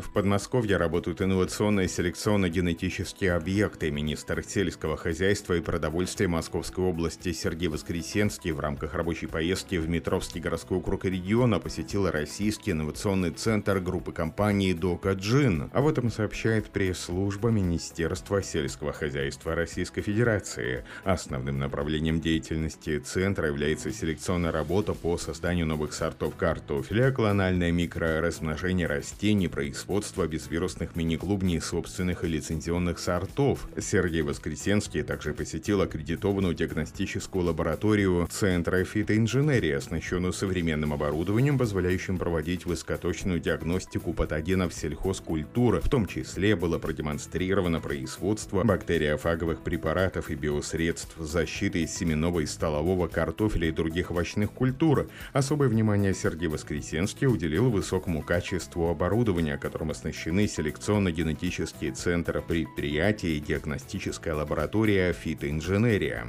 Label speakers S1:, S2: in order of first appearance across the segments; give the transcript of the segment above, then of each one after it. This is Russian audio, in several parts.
S1: В Подмосковье работают инновационные селекционно-генетические объекты. Министр сельского хозяйства и продовольствия Московской области Сергей Воскресенский в рамках рабочей поездки в Метровский городской округ региона посетил Российский инновационный центр группы компаний «Дока Джин». Об этом сообщает пресс-служба Министерства сельского хозяйства Российской Федерации. Основным направлением деятельности центра является селекционная работа по созданию новых сортов картофеля, клональное микроразмножение растений, производство производства безвирусных мини-клубней собственных и лицензионных сортов. Сергей Воскресенский также посетил аккредитованную диагностическую лабораторию Центра фитоинженерии, оснащенную современным оборудованием, позволяющим проводить высокоточную диагностику патогенов сельхозкультур. В том числе было продемонстрировано производство бактериофаговых препаратов и биосредств защиты семенного и столового картофеля и других овощных культур. Особое внимание Сергей Воскресенский уделил высокому качеству оборудования, которое которым оснащены селекционно-генетические центры предприятия и диагностическая лаборатория фитоинженерия.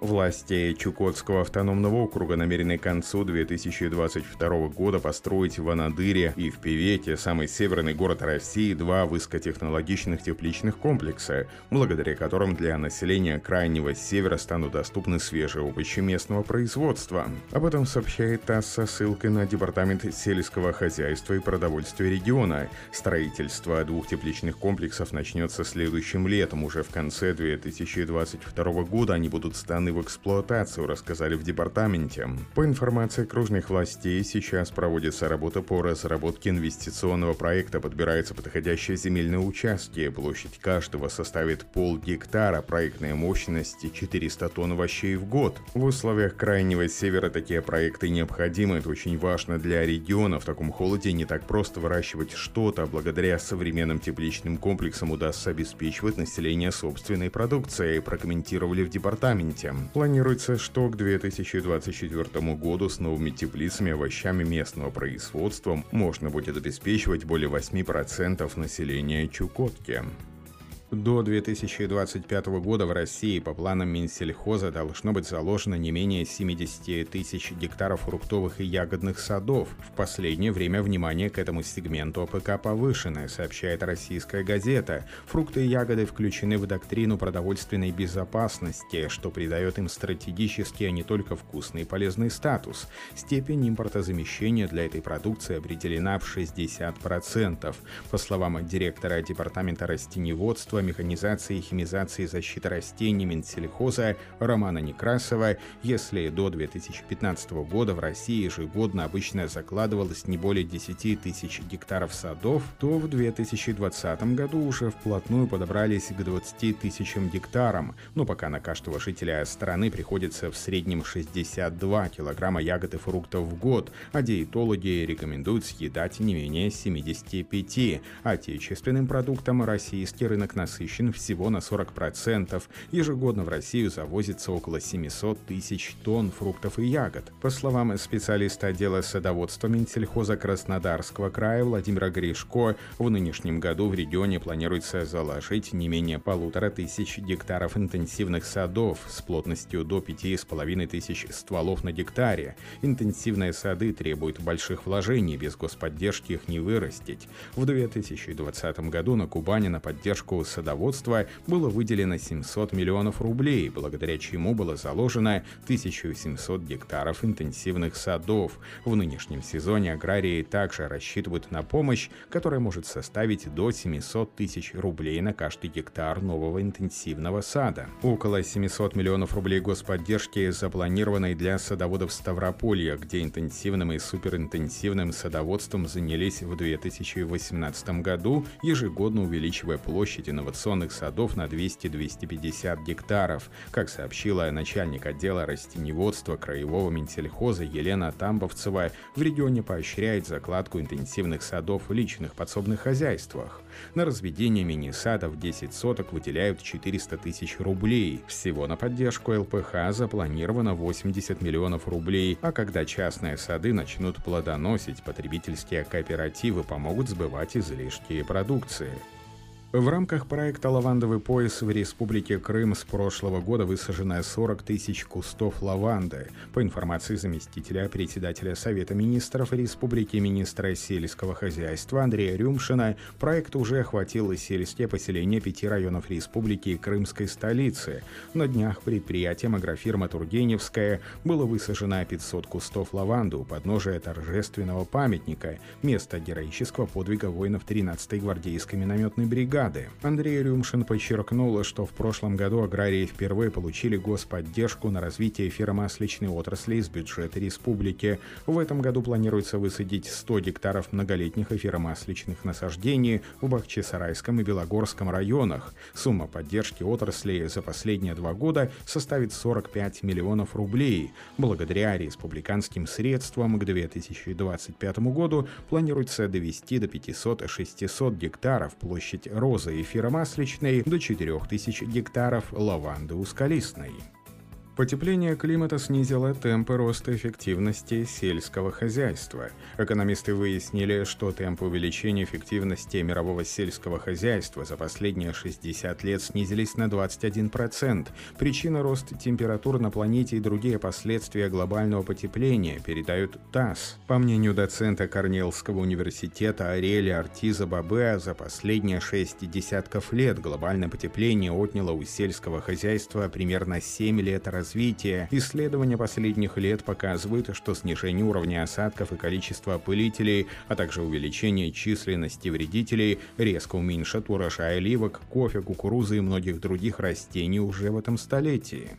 S1: Власти Чукотского автономного округа намерены к концу 2022 года построить в Анадыре и в Певете, самый северный город России, два высокотехнологичных тепличных комплекса, благодаря которым для населения крайнего севера станут доступны свежие овощи местного производства. Об этом сообщает ТАСС со ссылкой на Департамент сельского хозяйства и продовольствия региона. Строительство двух тепличных комплексов начнется следующим летом. Уже в конце 2022 года они будут станы введены в эксплуатацию, рассказали в департаменте. По информации окружных властей, сейчас проводится работа по разработке инвестиционного проекта, подбираются подходящие земельные участки. Площадь каждого составит пол гектара, проектная мощность 400 тонн овощей в год. В условиях крайнего севера такие проекты необходимы, это очень важно для региона. В таком холоде не так просто выращивать что-то, благодаря современным тепличным комплексам удастся обеспечивать население собственной продукцией, прокомментировали в департаменте. Планируется, что к 2024 году с новыми теплицами овощами местного производства можно будет обеспечивать более 8% населения Чукотки. До 2025 года в России по планам Минсельхоза должно быть заложено не менее 70 тысяч гектаров фруктовых и ягодных садов. В последнее время внимание к этому сегменту АПК повышенное, сообщает российская газета. Фрукты и ягоды включены в доктрину продовольственной безопасности, что придает им стратегический, а не только вкусный и полезный статус. Степень импортозамещения для этой продукции определена в 60%. По словам директора Департамента растеневодства Министерства механизации, химизации защиты растений Минсельхоза Романа Некрасова, если до 2015 года в России ежегодно обычно закладывалось не более 10 тысяч гектаров садов, то в 2020 году уже вплотную подобрались к 20 тысячам гектарам, но пока на каждого жителя страны приходится в среднем 62 килограмма ягод и фруктов в год, а диетологи рекомендуют съедать не менее 75. Отечественным продуктам российский рынок на насыщен всего на 40%. Ежегодно в Россию завозится около 700 тысяч тонн фруктов и ягод. По словам специалиста отдела садоводства Минсельхоза Краснодарского края Владимира Гришко, в нынешнем году в регионе планируется заложить не менее полутора тысяч гектаров интенсивных садов с плотностью до 5,5 тысяч стволов на гектаре. Интенсивные сады требуют больших вложений, без господдержки их не вырастить. В 2020 году на Кубани на поддержку садоводства было выделено 700 миллионов рублей, благодаря чему было заложено 1700 гектаров интенсивных садов. В нынешнем сезоне аграрии также рассчитывают на помощь, которая может составить до 700 тысяч рублей на каждый гектар нового интенсивного сада. Около 700 миллионов рублей господдержки запланированной для садоводов Ставрополья, где интенсивным и суперинтенсивным садоводством занялись в 2018 году, ежегодно увеличивая площадь инновационных инновационных садов на 200-250 гектаров. Как сообщила начальник отдела растеневодства Краевого Минсельхоза Елена Тамбовцева, в регионе поощряет закладку интенсивных садов в личных подсобных хозяйствах. На разведение мини-садов 10 соток выделяют 400 тысяч рублей. Всего на поддержку ЛПХ запланировано 80 миллионов рублей, а когда частные сады начнут плодоносить, потребительские кооперативы помогут сбывать излишки продукции. В рамках проекта «Лавандовый пояс» в Республике Крым с прошлого года высажено 40 тысяч кустов лаванды. По информации заместителя председателя Совета министров Республики министра сельского хозяйства Андрея Рюмшина, проект уже охватил сельские поселения пяти районов республики и крымской столицы. На днях предприятием агрофирма «Тургеневская» было высажено 500 кустов лаванды у подножия торжественного памятника, место героического подвига воинов 13-й гвардейской минометной бригады бригады. Андрей Рюмшин подчеркнул, что в прошлом году аграрии впервые получили господдержку на развитие эфиромасличной отрасли из бюджета республики. В этом году планируется высадить 100 гектаров многолетних эфиромасличных насаждений в Бахчисарайском и Белогорском районах. Сумма поддержки отрасли за последние два года составит 45 миллионов рублей. Благодаря республиканским средствам к 2025 году планируется довести до 500-600 гектаров площадь роста розы эфиромасличной до 4000 гектаров лаванды ускалистной. Потепление климата снизило темпы роста эффективности сельского хозяйства. Экономисты выяснили, что темпы увеличения эффективности мирового сельского хозяйства за последние 60 лет снизились на 21%. Причина роста температур на планете и другие последствия глобального потепления передают ТАСС. По мнению доцента Корнеллского университета Ареля Артиза Бабе, за последние шесть десятков лет глобальное потепление отняло у сельского хозяйства примерно 7 лет развития развития. Исследования последних лет показывают, что снижение уровня осадков и количества опылителей, а также увеличение численности вредителей резко уменьшат урожай оливок, кофе, кукурузы и многих других растений уже в этом столетии.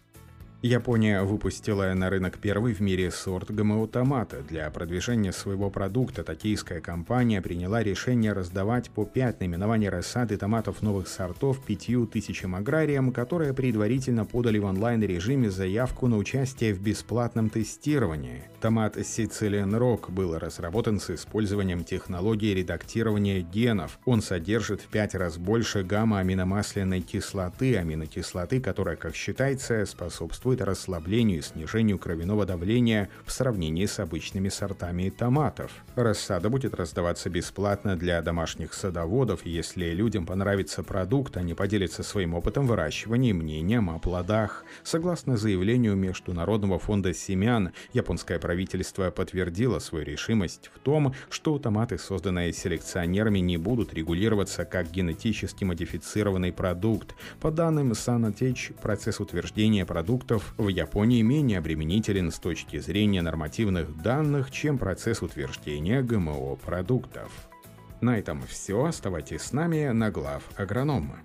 S1: Япония выпустила на рынок первый в мире сорт ГМО-томата. Для продвижения своего продукта токийская компания приняла решение раздавать по 5 наименований рассады томатов новых сортов 5000 аграриям, которые предварительно подали в онлайн-режиме заявку на участие в бесплатном тестировании. Томат Sicilian Rock был разработан с использованием технологии редактирования генов. Он содержит в 5 раз больше гамма-аминомасляной кислоты, аминокислоты, которая, как считается, способствует способствует расслаблению и снижению кровяного давления в сравнении с обычными сортами томатов. Рассада будет раздаваться бесплатно для домашних садоводов, если людям понравится продукт, они поделятся своим опытом выращивания и мнением о плодах. Согласно заявлению Международного фонда семян, японское правительство подтвердило свою решимость в том, что томаты, созданные селекционерами, не будут регулироваться как генетически модифицированный продукт. По данным Sanatech, процесс утверждения продуктов продуктов в Японии менее обременителен с точки зрения нормативных данных, чем процесс утверждения ГМО продуктов. На этом все. Оставайтесь с нами на глав агронома.